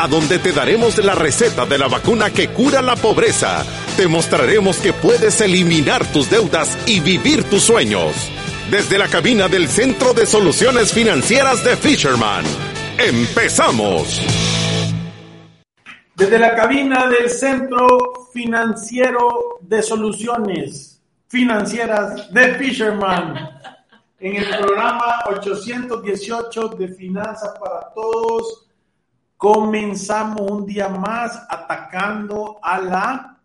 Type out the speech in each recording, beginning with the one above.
a donde te daremos la receta de la vacuna que cura la pobreza. Te mostraremos que puedes eliminar tus deudas y vivir tus sueños. Desde la cabina del Centro de Soluciones Financieras de Fisherman. ¡Empezamos! Desde la cabina del Centro Financiero de Soluciones Financieras de Fisherman, en el programa 818 de Finanzas para Todos, comenzamos un día más atacando a la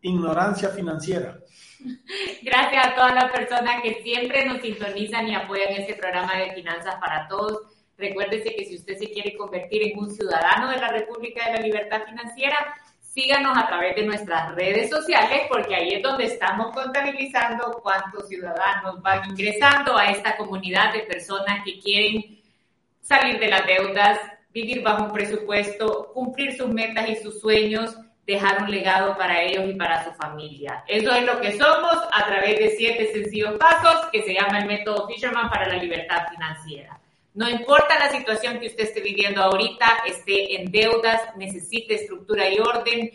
ignorancia financiera. Gracias a todas las personas que siempre nos sintonizan y apoyan este programa de Finanzas para Todos. Recuérdese que si usted se quiere convertir en un ciudadano de la República de la Libertad Financiera, síganos a través de nuestras redes sociales porque ahí es donde estamos contabilizando cuántos ciudadanos van ingresando a esta comunidad de personas que quieren salir de las deudas, vivir bajo un presupuesto, cumplir sus metas y sus sueños, dejar un legado para ellos y para su familia. Eso es lo que somos a través de siete sencillos pasos que se llama el método Fisherman para la libertad financiera. No importa la situación que usted esté viviendo ahorita, esté en deudas, necesite estructura y orden,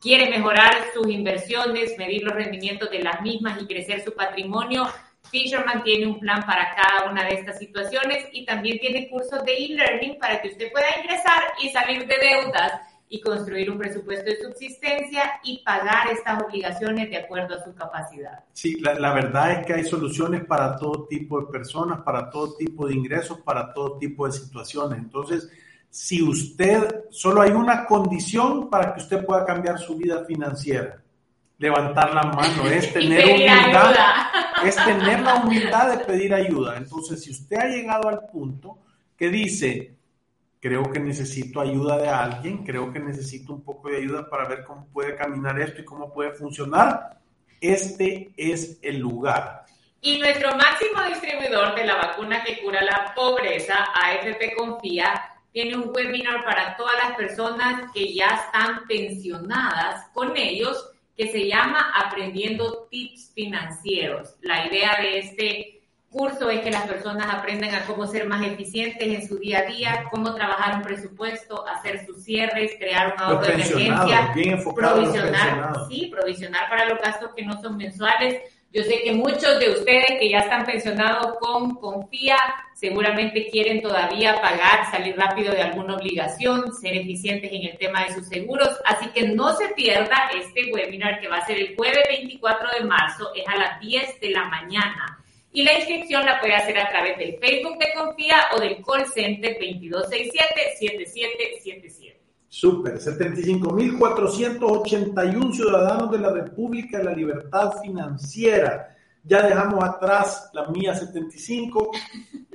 quiere mejorar sus inversiones, medir los rendimientos de las mismas y crecer su patrimonio, Fisherman tiene un plan para cada una de estas situaciones y también tiene cursos de e-learning para que usted pueda ingresar y salir de deudas y construir un presupuesto de subsistencia y pagar estas obligaciones de acuerdo a su capacidad. Sí, la, la, verdad es que hay soluciones para todo tipo de personas, para todo tipo de ingresos, para todo tipo de situaciones. Entonces, si usted, solo hay una condición para que usted pueda cambiar su vida financiera. Levantar la mano, es tener humildad, es tener la humildad de pedir ayuda. Entonces, si usted ha llegado al punto que dice, creo que necesito ayuda de alguien, creo que necesito un poco de ayuda para ver cómo puede caminar esto y cómo puede funcionar, este es el lugar. Y nuestro máximo distribuidor de la vacuna que cura la pobreza, AFP Confía, tiene un webinar para todas las personas que ya están pensionadas con ellos, que se llama Aprendiendo Tips Financieros. La idea de este curso es que las personas aprendan a cómo ser más eficientes en su día a día, cómo trabajar un presupuesto, hacer sus cierres, crear un ahorro de emergencia, provisionar, sí, provisionar para los gastos que no son mensuales. Yo sé que muchos de ustedes que ya están pensionados con Confía seguramente quieren todavía pagar, salir rápido de alguna obligación, ser eficientes en el tema de sus seguros. Así que no se pierda este webinar que va a ser el jueves 24 de marzo, es a las 10 de la mañana y la inscripción la puede hacer a través del Facebook de Confía o del call center 2267-7777. Súper, 75.481 ciudadanos de la República de la Libertad Financiera. Ya dejamos atrás la mía 75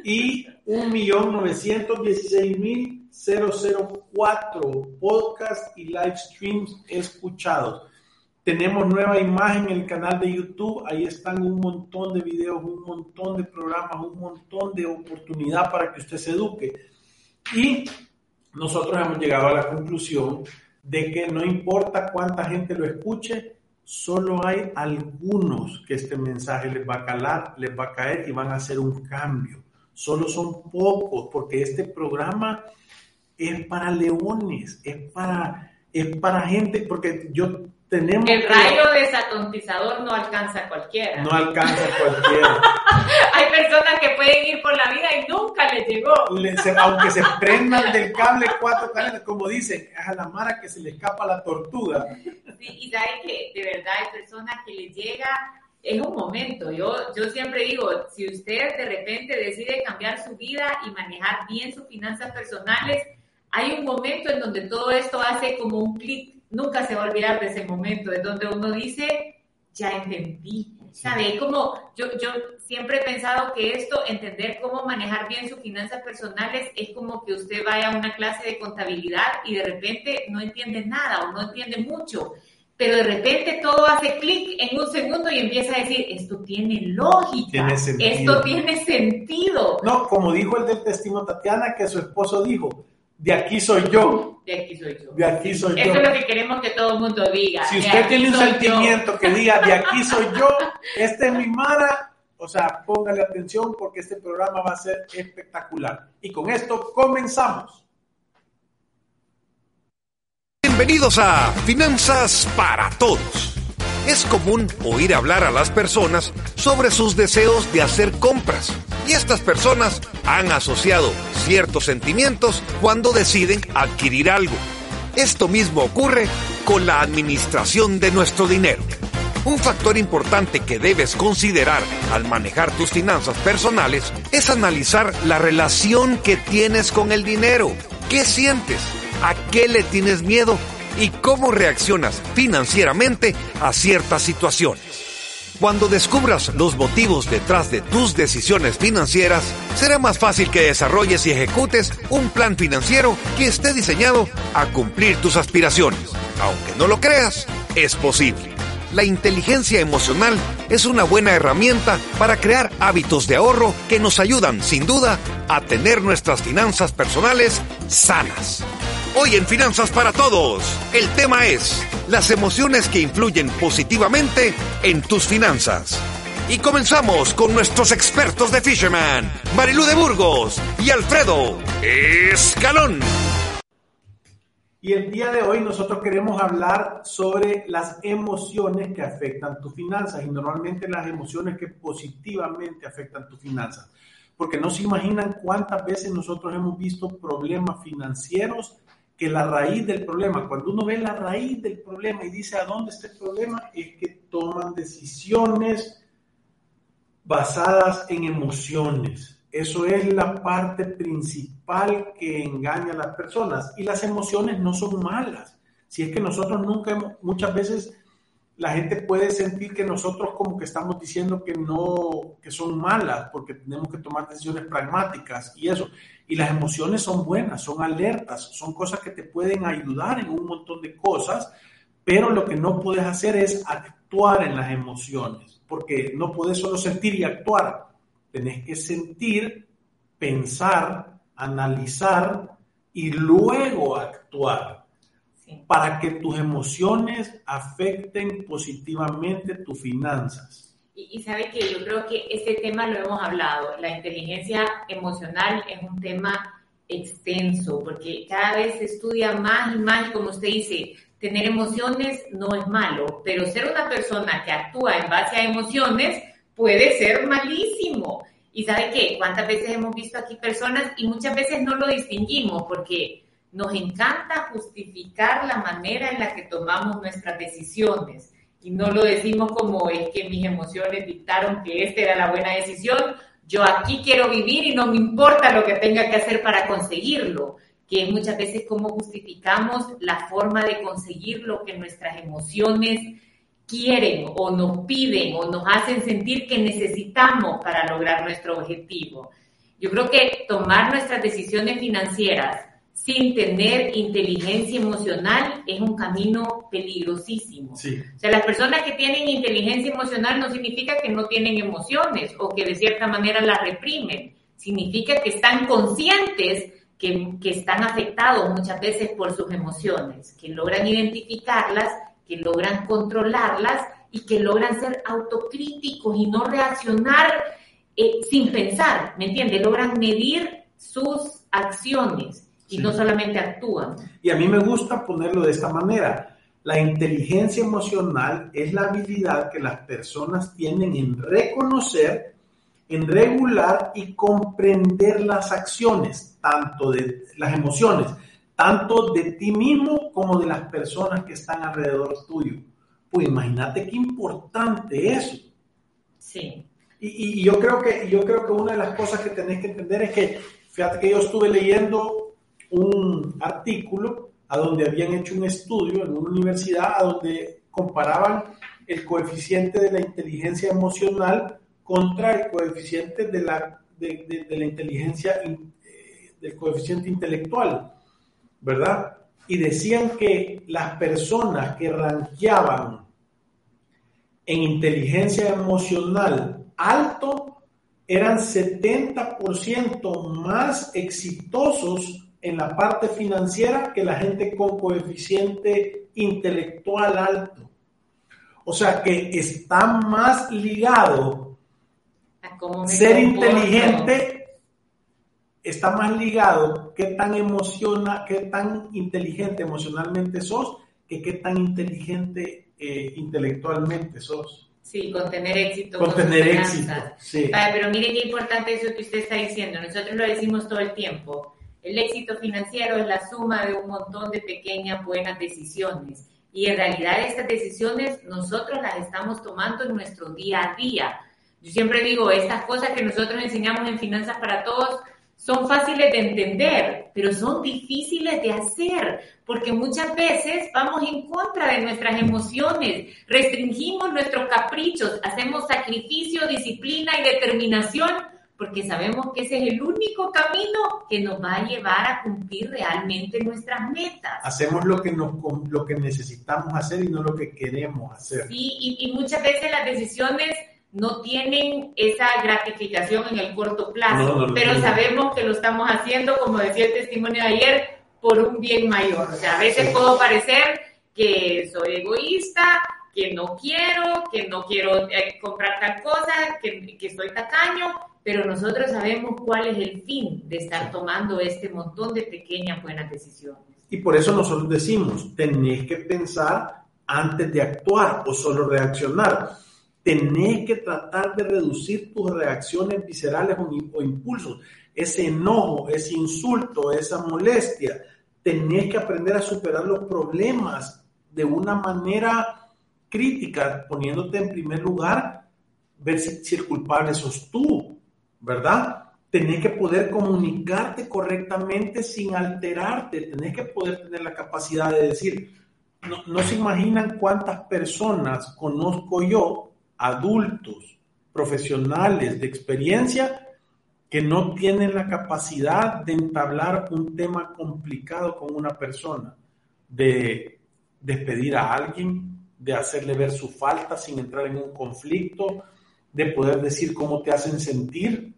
y 1.916.004 podcasts y live streams escuchados. Tenemos nueva imagen en el canal de YouTube, ahí están un montón de videos, un montón de programas, un montón de oportunidad para que usted se eduque. Y nosotros hemos llegado a la conclusión de que no importa cuánta gente lo escuche, solo hay algunos que este mensaje les va a calar, les va a caer y van a hacer un cambio. Solo son pocos, porque este programa es para leones, es para, es para gente, porque yo el rayo desatontizador no alcanza a cualquiera. No alcanza a cualquiera. Hay personas que pueden ir por la vida y nunca les llegó. aunque se prendan del cable cuatro cadenas, como dicen, es a la mara que se le escapa la tortuga. Sí, y saben que de verdad hay personas que les llega es un momento. Yo, yo siempre digo, si usted de repente decide cambiar su vida y manejar bien sus finanzas personales, hay un momento en donde todo esto hace como un clic nunca se va a olvidar de ese momento, de donde uno dice, ya entendí. ¿Sabe? Como yo, yo siempre he pensado que esto, entender cómo manejar bien sus finanzas personales, es como que usted vaya a una clase de contabilidad y de repente no entiende nada o no entiende mucho. pero de repente todo hace clic en un segundo y empieza a decir, esto tiene lógica, Tiene sentido. esto tiene sentido. No, como dijo el del testimonio Tatiana, que su esposo dijo, de aquí soy yo, De aquí soy yo. de aquí soy Eso yo. es lo que queremos que todo el mundo diga. Si usted tiene un yo. sentimiento que diga, de aquí soy yo, este es mi Mara, o sea, póngale atención porque este programa va a ser espectacular. Y con esto comenzamos. Bienvenidos a Finanzas para Todos. Es común oír hablar a las personas sobre sus deseos de hacer compras y estas personas han asociado ciertos sentimientos cuando deciden adquirir algo. Esto mismo ocurre con la administración de nuestro dinero. Un factor importante que debes considerar al manejar tus finanzas personales es analizar la relación que tienes con el dinero. ¿Qué sientes? ¿A qué le tienes miedo? ¿Y cómo reaccionas financieramente a ciertas situaciones? Cuando descubras los motivos detrás de tus decisiones financieras, será más fácil que desarrolles y ejecutes un plan financiero que esté diseñado a cumplir tus aspiraciones. Aunque no lo creas, es posible. La inteligencia emocional es una buena herramienta para crear hábitos de ahorro que nos ayudan, sin duda, a tener nuestras finanzas personales sanas. Hoy en Finanzas para Todos, el tema es las emociones que influyen positivamente en tus finanzas. Y comenzamos con nuestros expertos de Fisherman, Marilú de Burgos y Alfredo Escalón. Y el día de hoy nosotros queremos hablar sobre las emociones que afectan tus finanzas y normalmente las emociones que positivamente afectan tus finanzas. Porque no se imaginan cuántas veces nosotros hemos visto problemas financieros que la raíz del problema, cuando uno ve la raíz del problema y dice a dónde está el problema, es que toman decisiones basadas en emociones. Eso es la parte principal que engaña a las personas. Y las emociones no son malas. Si es que nosotros nunca, hemos- muchas veces la gente puede sentir que nosotros como que estamos diciendo que no, que son malas, porque tenemos que tomar decisiones pragmáticas y eso. Y las emociones son buenas, son alertas, son cosas que te pueden ayudar en un montón de cosas, pero lo que no puedes hacer es actuar en las emociones, porque no puedes solo sentir y actuar. Tenés que sentir, pensar, analizar y luego actuar Sí. para que tus emociones afecten positivamente tus finanzas. Y, y sabe que yo creo que este tema lo hemos hablado. La inteligencia emocional es un tema extenso porque cada vez se estudia más y más, como usted dice, tener emociones no es malo, pero ser una persona que actúa en base a emociones puede ser malísimo. Y sabe qué, cuántas veces hemos visto aquí personas y muchas veces no lo distinguimos porque nos encanta justificar la manera en la que tomamos nuestras decisiones y no lo decimos como es que mis emociones dictaron que esta era la buena decisión, yo aquí quiero vivir y no me importa lo que tenga que hacer para conseguirlo, que muchas veces como justificamos la forma de conseguir lo que nuestras emociones quieren o nos piden o nos hacen sentir que necesitamos para lograr nuestro objetivo. Yo creo que tomar nuestras decisiones financieras sin tener inteligencia emocional es un camino peligrosísimo. Sí. O sea, las personas que tienen inteligencia emocional no significa que no tienen emociones o que de cierta manera las reprimen. Significa que están conscientes que, que están afectados muchas veces por sus emociones, que logran identificarlas, que logran controlarlas y que logran ser autocríticos y no reaccionar eh, sin pensar, ¿me entiende? Logran medir sus acciones y no solamente actúan. Y a mí me gusta ponerlo de esta manera. La inteligencia emocional es la habilidad que las personas tienen en reconocer, en regular y comprender las acciones, tanto de las emociones, tanto de ti mismo como de las personas que están alrededor tuyo. Pues imagínate qué importante eso. Sí, Y, y- y yo creo que yo creo que una de las cosas que tenés que entender es que, fíjate que yo estuve leyendo un artículo a donde habían hecho un estudio en una universidad a donde comparaban el coeficiente de la inteligencia emocional contra el coeficiente de la, de, de- la inteligencia, in- eh, del coeficiente intelectual, ¿verdad? y decían que las personas que ranqueaban en inteligencia emocional alto eran 70% más exitosos en la parte financiera que la gente con coeficiente intelectual alto. O sea que está más ligado a ser inteligente está más ligado qué tan emociona, qué tan inteligente emocionalmente sos, que qué tan inteligente eh, intelectualmente sos. Sí, con tener éxito. Con, tener éxito. Sí. pero mire qué importante eso que usted está diciendo. Nosotros lo decimos todo el tiempo. El éxito financiero es la suma de un montón de pequeñas buenas decisiones. Y en realidad estas decisiones nosotros las estamos tomando en nuestro día a día. Yo siempre digo, estas cosas que nosotros enseñamos en Finanzas para Todos son fáciles de entender, pero son difíciles de hacer, porque muchas veces vamos en contra de nuestras emociones, restringimos nuestros caprichos, hacemos sacrificio, disciplina y determinación, porque sabemos que ese es el único camino que nos va a llevar a cumplir realmente nuestras metas. Hacemos lo que, nos, lo que necesitamos hacer y no lo que queremos hacer. Sí, y, y muchas veces las decisiones no tienen esa gratificación en el corto plazo, pero sabemos que lo estamos haciendo, como decía el testimonio de ayer, por un bien mayor. O sea, a veces puedo parecer que soy egoísta, que no quiero, que no quiero eh, comprar tal cosa, que, que soy tacaño, pero nosotros sabemos cuál es el fin de estar tomando este montón de pequeñas buenas decisiones. Y por eso nosotros decimos, tenés que pensar antes de actuar o solo reaccionar tenés que tratar de reducir tus reacciones viscerales o, impulsos, ese enojo, ese insulto, esa molestia. Tenés que aprender a superar los problemas de una manera crítica, poniéndote en primer lugar, ver si, el culpable sos tú, ¿verdad? Tenés que poder comunicarte correctamente sin alterarte, tenés que poder tener la capacidad de decir, no, no se imaginan cuántas personas conozco yo adultos, profesionales de experiencia que no tienen la capacidad de entablar un tema complicado con una persona, de despedir a alguien, de hacerle ver su falta sin entrar en un conflicto, de poder decir cómo te hacen sentir,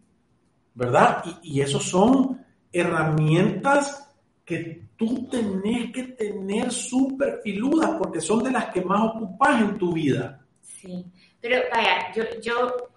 ¿verdad? Y, y esos son herramientas que tú tenés que tener súper filudas porque son de las que más ocupas en tu vida. Sí. Pero vaya, yo, yo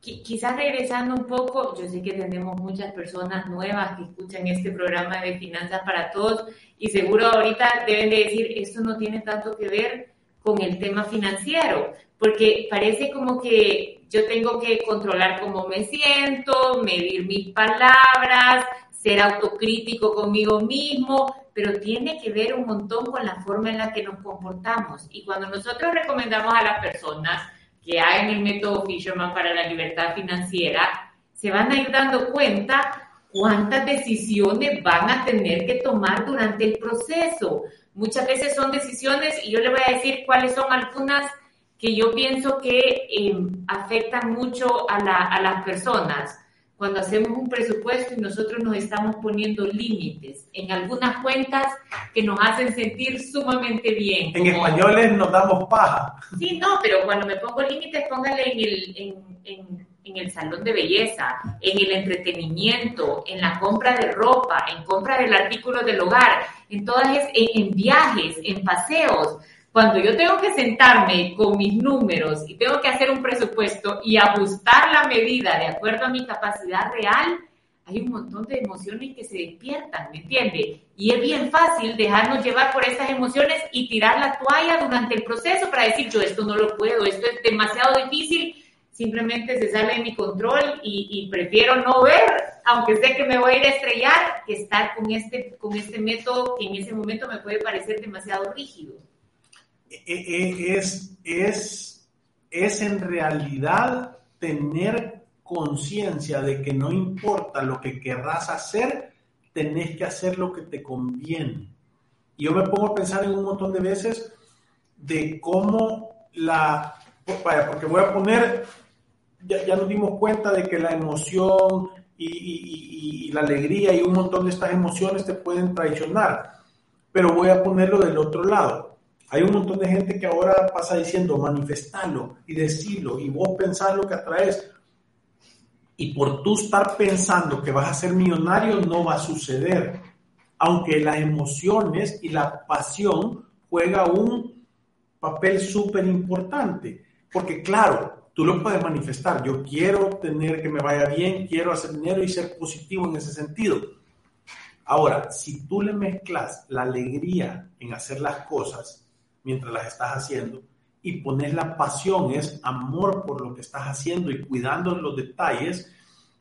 quizás regresando un poco, yo sé que tenemos muchas personas nuevas que escuchan este programa de Finanzas para Todos y seguro ahorita deben de decir, esto no tiene tanto que ver con el tema financiero, porque parece como que yo tengo que controlar cómo me siento, medir mis palabras, ser autocrítico conmigo mismo, pero tiene que ver un montón con la forma en la que nos comportamos. Y cuando nosotros recomendamos a las personas, que hay en el método Fisherman para la libertad financiera, se van a ir dando cuenta cuántas decisiones van a tener que tomar durante el proceso. Muchas veces son decisiones, y yo le voy a decir cuáles son algunas que yo pienso que eh, afectan mucho a, la, a las personas cuando hacemos un presupuesto y nosotros nos estamos poniendo límites en algunas cuentas que nos hacen sentir sumamente bien. En españoles nos damos paja. Sí, no, pero cuando me pongo límites, póngale en el, en, en, en el salón de belleza, en el entretenimiento, en la compra de ropa, en compra del artículo del hogar, en todas en, en viajes, en paseos. Cuando yo tengo que sentarme con mis números y tengo que hacer un presupuesto y ajustar la medida de acuerdo a mi capacidad real, hay un montón de emociones que se despiertan, ¿me entiende? Y es bien fácil dejarnos llevar por esas emociones y tirar la toalla durante el proceso para decir, yo esto no lo puedo, esto es demasiado difícil, simplemente se sale de mi control y, prefiero no ver, aunque sé que me voy a ir a estrellar, que estar con este, con este método que en ese momento me puede parecer demasiado rígido. E, e, es, es, es en realidad tener conciencia de que no importa lo que querrás hacer, tenés que hacer lo que te conviene. Y yo me pongo a pensar en un montón de veces de cómo la, porque voy a poner, ya, ya nos dimos cuenta de que la emoción y, y, la alegría y un montón de estas emociones te pueden traicionar. Pero voy a ponerlo del otro lado. Hay un montón de gente que ahora pasa diciendo manifestarlo y decirlo y vos pensás lo que atraes. Y por tú estar pensando que vas a ser millonario no va a suceder. Aunque las emociones y la pasión juega un papel súper importante. Porque claro, tú lo puedes manifestar. Yo quiero tener que me vaya bien, quiero hacer dinero y ser positivo en ese sentido. Ahora, si tú le mezclas la alegría en hacer las cosas mientras las estás haciendo. Y pones la pasión, es amor por lo que estás haciendo y cuidando los detalles,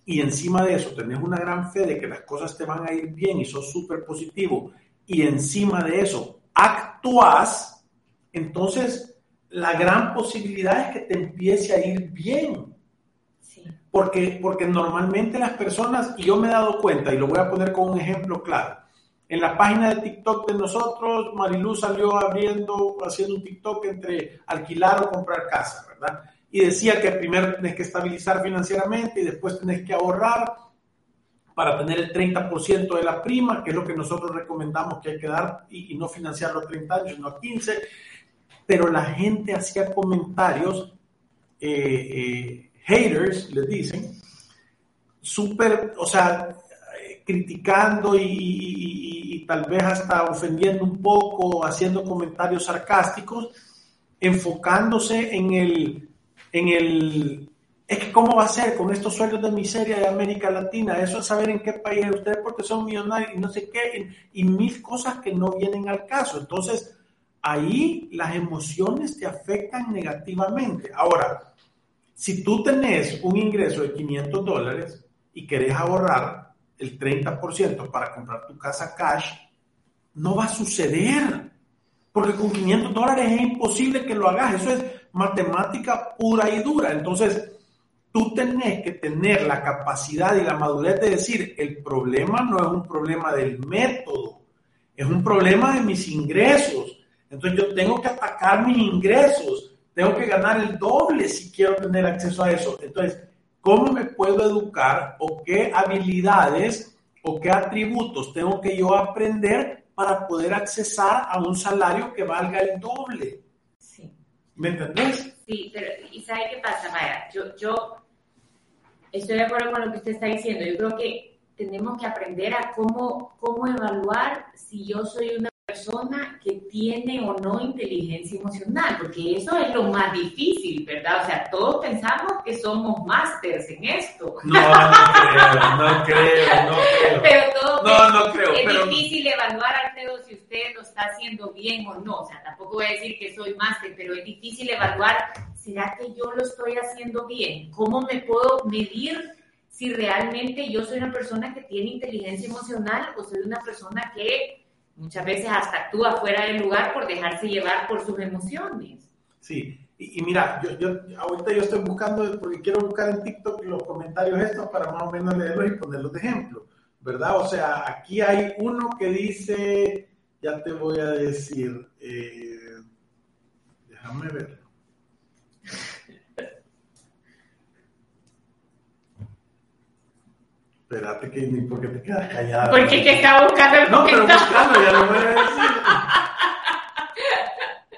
y encima de eso tenés una gran fe de que las cosas te van a ir bien y sos súper positivo, y encima de eso actúas, entonces la gran posibilidad es que te empiece a ir bien. Porque, porque normalmente las personas, y yo me he dado cuenta, y lo voy a poner con un ejemplo claro, en la página de TikTok de nosotros, Mariluz salió abriendo, haciendo un TikTok entre alquilar o comprar casa, ¿verdad? Y decía que primero tenés que estabilizar financieramente y después tenés que ahorrar para tener el 30% de la prima, que es lo que nosotros recomendamos que hay que dar y, no financiarlo a 30 años, sino a 15. Pero la gente hacía comentarios eh, eh, haters, les dicen, súper, o sea, criticando y, tal vez hasta ofendiendo un poco, haciendo comentarios sarcásticos, enfocándose en el, en el, es que cómo va a ser con estos sueldos de miseria de América Latina, eso es saber en qué país ustedes porque son millonarios y no sé qué, y mil cosas que no vienen al caso. Entonces, ahí las emociones te afectan negativamente. Ahora, si tú tenés un ingreso de 500 dólares y querés ahorrar el 30% para comprar tu casa cash, no va a suceder. Porque con 500 dólares es imposible que lo hagas. Eso es matemática pura y dura. Entonces, tú tenés que tener la capacidad y la madurez de decir, el problema no es un problema del método, es un problema de mis ingresos. Entonces, yo tengo que atacar mis ingresos tengo que ganar el doble si quiero tener acceso a eso. Entonces, ¿cómo me puedo educar o qué habilidades o qué atributos tengo que yo aprender para poder accesar a un salario que valga el doble? Sí. ¿Me entendés? Sí, pero ¿y sabe qué pasa, Maya? Yo, yo estoy de acuerdo con lo que usted está diciendo. Yo creo que tenemos que aprender a cómo, cómo evaluar si yo soy una persona que tiene o no inteligencia emocional, porque eso es lo más difícil, ¿verdad? O sea, todos pensamos que somos másters en esto. No, no creo, no creo, no creo. Pero todo no, no creo, es difícil evaluar, Alfredo, si usted lo está haciendo bien o no. O sea, tampoco voy a decir que soy máster, pero es difícil evaluar, ¿será que yo lo estoy haciendo bien? ¿Cómo me puedo medir? si realmente yo soy una persona que tiene inteligencia emocional o soy una persona que Muchas veces hasta actúa fuera del lugar por dejarse llevar por sus emociones. Sí, y, mira, yo, ahorita yo estoy buscando, porque quiero buscar en TikTok los comentarios estos para más o menos leerlos y ponerlos de ejemplo, ¿verdad? O sea, aquí hay uno que dice, ya te voy a decir, eh, déjame ver. Espérate que ni porque te quedas callada. Porque que está buscando el No, pero buscando, ya lo voy a decir.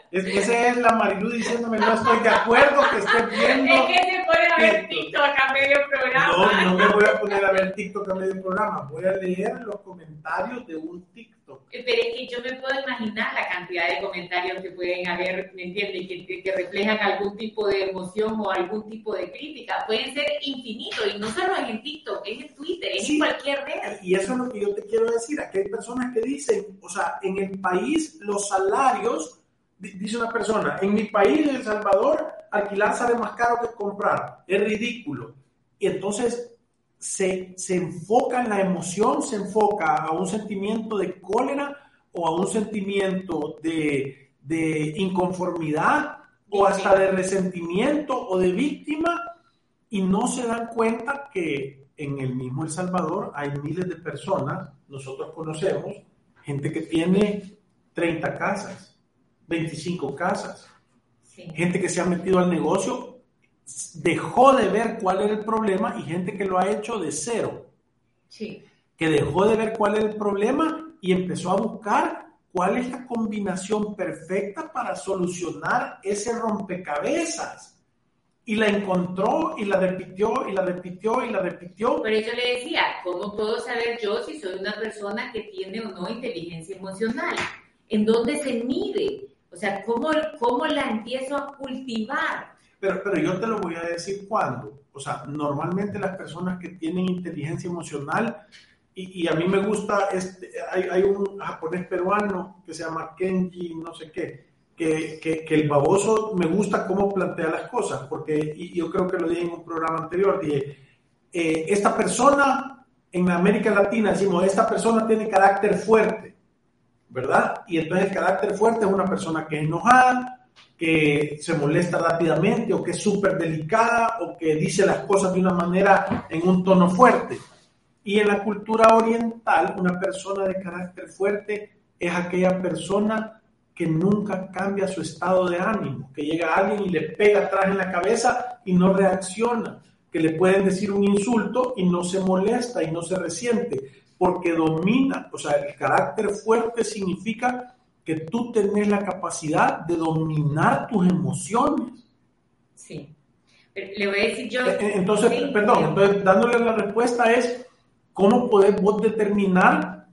Es que esa es la Marilu diciéndome, no estoy de acuerdo que esté viendo. Es que se pone a ver TikTok a medio programa. No, no me voy a poner a ver TikTok a medio programa. Voy a leer los comentarios de un TikTok. Pero es que yo me puedo imaginar la cantidad de comentarios que pueden haber, ¿me entiendes? Que, que, reflejan algún tipo de emoción o algún tipo de crítica. Pueden ser infinitos y no solo en TikTok, es en Twitter, es en cualquier red. Y eso es lo que yo te quiero decir. Aquí hay personas que dicen, o sea, en el país los salarios dice una persona, en mi país, en El Salvador, alquilar sale más caro que comprar. Es ridículo. Y entonces se, se enfoca en la emoción, se enfoca a un sentimiento de cólera o a un sentimiento de, de inconformidad o hasta de resentimiento o de víctima y no se dan cuenta que en el mismo El Salvador hay miles de personas, nosotros conocemos, gente que tiene 30 casas, 25 casas. Gente que se ha metido al negocio dejó de ver cuál era el problema y gente que lo ha hecho de cero. Sí. Que dejó de ver cuál era el problema y empezó a buscar cuál es la combinación perfecta para solucionar ese rompecabezas. Y la encontró y la repitió y la repitió y la repitió. Por eso le decía, ¿cómo puedo saber yo si soy una persona que tiene o no inteligencia emocional? ¿En dónde se mide? O sea, ¿cómo, cómo la empiezo a cultivar? Pero, pero yo te lo voy a decir cuándo. O sea, normalmente las personas que tienen inteligencia emocional y, a mí me gusta, este, hay, hay, un japonés peruano que se llama Kenji, no sé qué, que, que, que, el baboso me gusta cómo plantea las cosas, porque y yo creo que lo dije en un programa anterior, dije, eh, esta persona en América Latina decimos, esta persona tiene carácter fuerte, ¿verdad? Y entonces el carácter fuerte es una persona que es enojada, que se molesta rápidamente o que es súper delicada o que dice las cosas de una manera en un tono fuerte. Y en la cultura oriental, una persona de carácter fuerte es aquella persona que nunca cambia su estado de ánimo, que llega a alguien y le pega atrás en la cabeza y no reacciona, que le pueden decir un insulto y no se molesta y no se resiente, porque domina, o sea, el carácter fuerte significa que tú tenés la capacidad de dominar tus emociones. Sí. Le voy a decir yo. Eh, eh, entonces, perdón, entonces dándole la respuesta es ¿Cómo podés vos determinar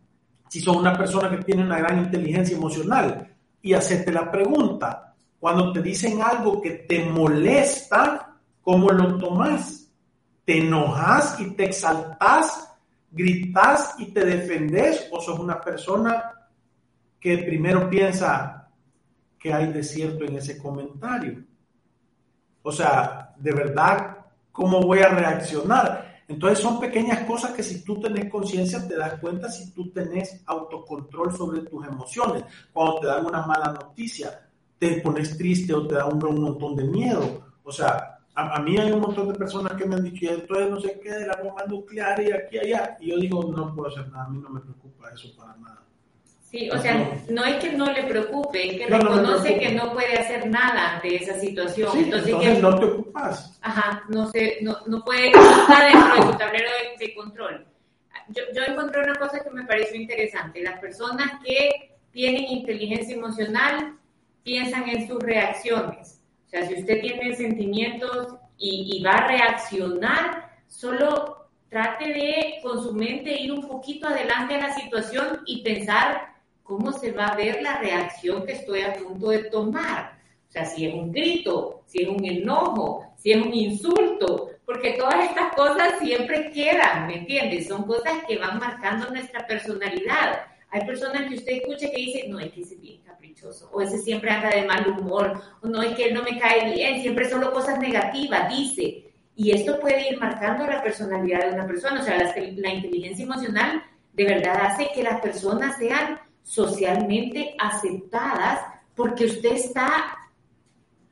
si sos una persona que tiene una gran inteligencia emocional? Y hacerte la pregunta, cuando te dicen algo que te molesta, ¿cómo lo tomas? ¿Te enojas y te exaltas, gritas y te defendes? ¿O sos una persona que primero piensa que hay de cierto en ese comentario? O sea, de verdad, ¿cómo voy a reaccionar? Entonces son pequeñas cosas que si tú tenés conciencia te das cuenta si tú tenés autocontrol sobre tus emociones. Cuando te dan una mala noticia, te pones triste o te da un, montón de miedo. O sea, a, mí hay un montón de personas que me han dicho, entonces no sé qué de la bomba nuclear y aquí allá. Y yo digo, no puedo hacer nada, a mí no me preocupa eso para nada. Sí, o sea, no es que no le preocupe, es que reconoce que no puede hacer nada ante esa situación. entonces, que, no te ocupas. Ajá, no, se, no, no puede estar dentro de su tablero de, control. Yo, yo, encontré una cosa que me pareció interesante. Las personas que tienen inteligencia emocional piensan en sus reacciones. O sea, si usted tiene sentimientos y, y va a reaccionar, solo trate de con su mente ir un poquito adelante a la situación y pensar cómo se va a ver la reacción que estoy a punto de tomar. O sea, si es un grito, si es un enojo, si es un insulto, porque todas estas cosas siempre quedan, ¿me entiendes? Son cosas que van marcando nuestra personalidad. Hay personas que usted escucha que dicen, no, es que ese es bien caprichoso, o ese siempre anda de mal humor, o no, es que él no me cae bien, siempre solo cosas negativas, dice. Y esto puede ir marcando la personalidad de una persona, o sea, la, la inteligencia emocional de verdad hace que las personas sean socialmente aceptadas porque usted está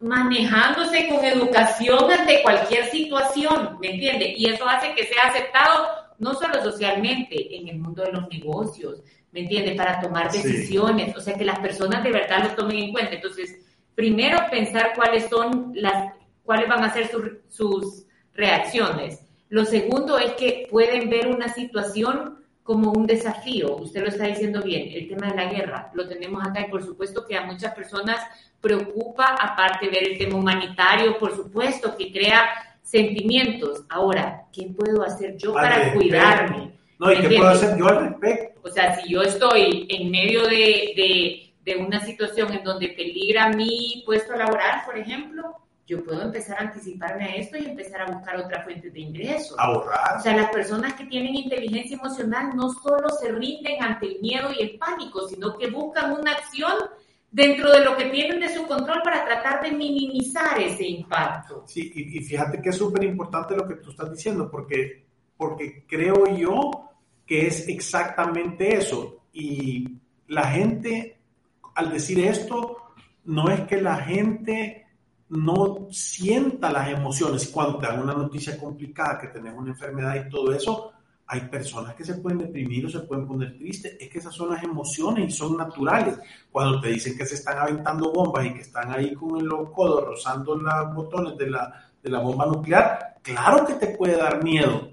manejándose con educación ante cualquier situación, ¿me entiende? Y eso hace que sea aceptado no solo socialmente, en el mundo de los negocios, ¿me entiende? Para tomar decisiones, o sea, que las personas de verdad lo tomen en cuenta. Entonces, primero pensar cuáles son las, cuáles van a ser sus reacciones. Lo segundo es que pueden ver una situación como un desafío. Usted lo está diciendo bien, el tema de la guerra lo tenemos acá y por supuesto que a muchas personas preocupa, aparte de ver el tema humanitario, por supuesto que crea sentimientos. Ahora, ¿qué puedo hacer yo para cuidarme? No, ¿y qué puedo hacer yo al respecto? O sea, si yo estoy en medio de, de, de una situación en donde peligra mi puesto laboral, por ejemplo, yo puedo empezar a anticiparme a esto y empezar a buscar otra fuente de ingresos. Ahorrar. O sea, las personas que tienen inteligencia emocional no solo se rinden ante el miedo y el pánico, sino que buscan una acción dentro de lo que tienen de su control para tratar de minimizar ese impacto. Sí, y, fíjate que es súper importante lo que tú estás diciendo, porque, porque creo yo que es exactamente eso. Y la gente, al decir esto, no es que la gente no sienta las emociones. Cuando te dan una noticia complicada, que tenés una enfermedad y todo eso, hay personas que se pueden deprimir o se pueden poner tristes. Es que esas son las emociones y son naturales. Cuando te dicen que se están aventando bombas y que están ahí con los codos rozando los botones de la, de la bomba nuclear, claro que te puede dar miedo.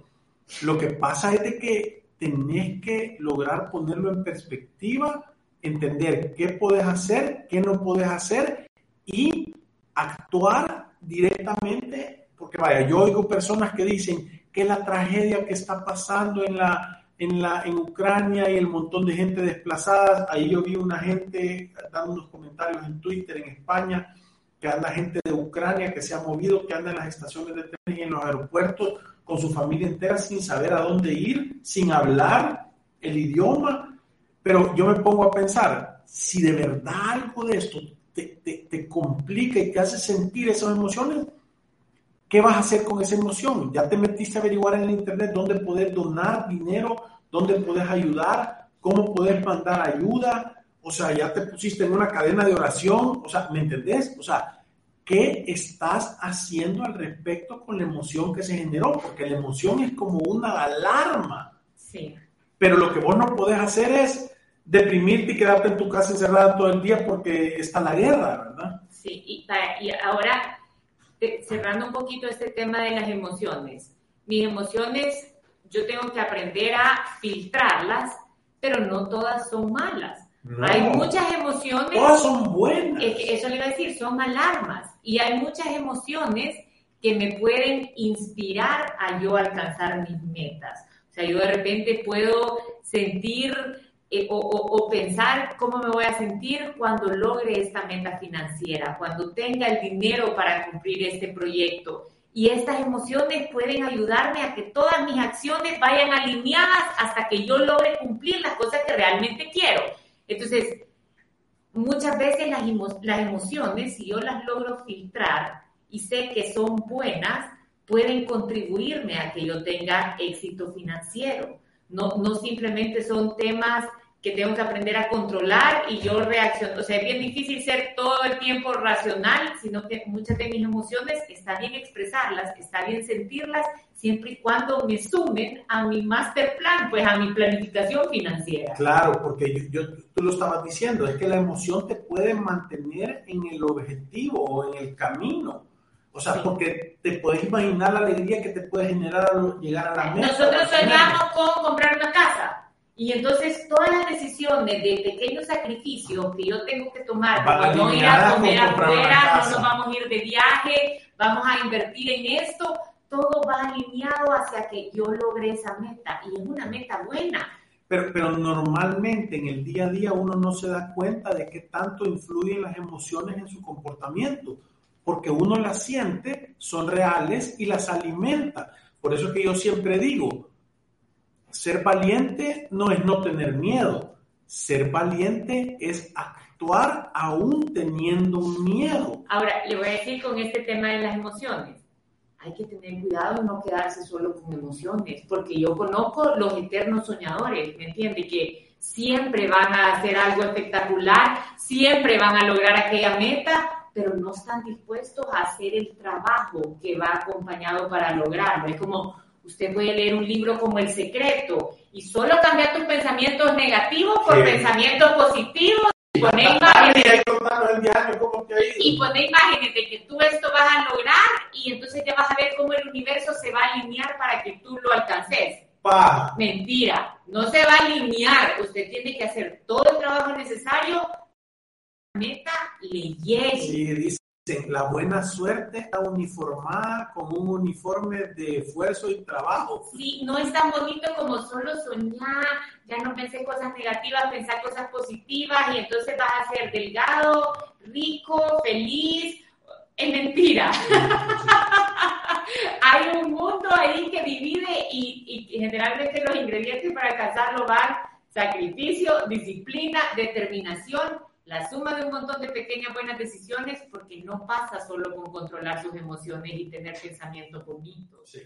Lo que pasa es que tenés que lograr ponerlo en perspectiva entender qué puedes hacer, qué no puedes hacer y actuar directamente, porque vaya, yo oigo personas que dicen que la tragedia que está pasando en la en la en Ucrania y el montón de gente desplazada, ahí yo vi una gente dando unos comentarios en Twitter en España que anda gente de Ucrania que se ha movido, que anda en las estaciones de tren y en los aeropuertos con su familia entera sin saber a dónde ir, sin hablar el idioma. Pero yo me pongo a pensar, si de verdad algo de esto te, te, te complica y te hace sentir esas emociones, ¿qué vas a hacer con esa emoción? Ya te metiste a averiguar en el internet dónde poder donar dinero, dónde puedes ayudar, cómo poder mandar ayuda, o sea, ya te pusiste en una cadena de oración, o sea, ¿me entendés? O sea, ¿qué estás haciendo al respecto con la emoción que se generó? Porque la emoción es como una alarma. Sí. Pero lo que vos no podés hacer es deprimirte y quedarte en tu casa encerrada todo el día porque está la guerra, ¿verdad? Sí, y, y ahora, cerrando un poquito este tema de las emociones. Mis emociones, yo tengo que aprender a filtrarlas, pero no todas son malas hay muchas emociones. Todas son buenas. Eso le iba a decir, son alarmas. Y hay muchas emociones que me pueden inspirar a yo alcanzar mis metas. O sea, yo de repente puedo sentir eh, o, o, pensar cómo me voy a sentir cuando logre esta meta financiera, cuando tenga el dinero para cumplir este proyecto. Y estas emociones pueden ayudarme a que todas mis acciones vayan alineadas hasta que yo logre cumplir las cosas que realmente quiero. Entonces, muchas veces las, las emociones, si yo las logro filtrar y sé que son buenas, pueden contribuirme a que yo tenga éxito financiero. No, no simplemente son temas que tengo que aprender a controlar y yo reacciono. O sea, es bien difícil ser todo el tiempo racional, sino que muchas de mis emociones está bien expresarlas, está bien sentirlas, siempre y cuando me sumen a mi master plan, pues a mi planificación financiera. Claro, porque yo, tú lo estabas diciendo, es que la emoción te puede mantener en el objetivo o en el camino. O sea, porque te puedes imaginar la alegría que te puede generar llegar a la meta. Nosotros soñamos con comprar una casa y entonces todas las decisiones de pequeños sacrificios que yo tengo que tomar, como no ir a comer afuera, no nos vamos a ir de viaje, vamos a invertir en esto, todo va alineado hacia que yo logre esa meta. Y es una meta buena. Pero, pero normalmente en el día a día uno no se da cuenta de qué tanto influyen las emociones en su comportamiento, porque uno las siente, son reales y las alimenta. Por eso es que yo siempre digo, ser valiente no es no tener miedo. Ser valiente es actuar aún teniendo un miedo. Ahora, le voy a decir con este tema de las emociones. Hay que tener cuidado y no quedarse solo con emociones, porque yo conozco los eternos soñadores, ¿me entiende? Que siempre van a hacer algo espectacular, siempre van a lograr aquella meta, pero no están dispuestos a hacer el trabajo que va acompañado para lograrlo. Es como, Usted puede leer un libro como El Secreto y solo cambiar tus pensamientos negativos por pensamientos positivos y poner y poner imágenes de que tú esto vas a lograr y entonces ya vas a ver cómo el universo se va a alinear para que tú lo alcances. Mentira, no se va a alinear. Usted tiene que hacer todo el trabajo necesario meta le llegue la buena suerte está uniformada con un uniforme de esfuerzo y trabajo. Sí, no es tan bonito como solo soñar, ya no pensé cosas negativas, pensar cosas positivas y entonces vas a ser delgado, rico, feliz. Es mentira. Hay un mundo ahí que divide y, y generalmente los ingredientes para alcanzarlo van sacrificio, disciplina, determinación la suma de un montón de pequeñas buenas decisiones porque no pasa solo con controlar sus emociones y tener pensamientos bonitos. Sí.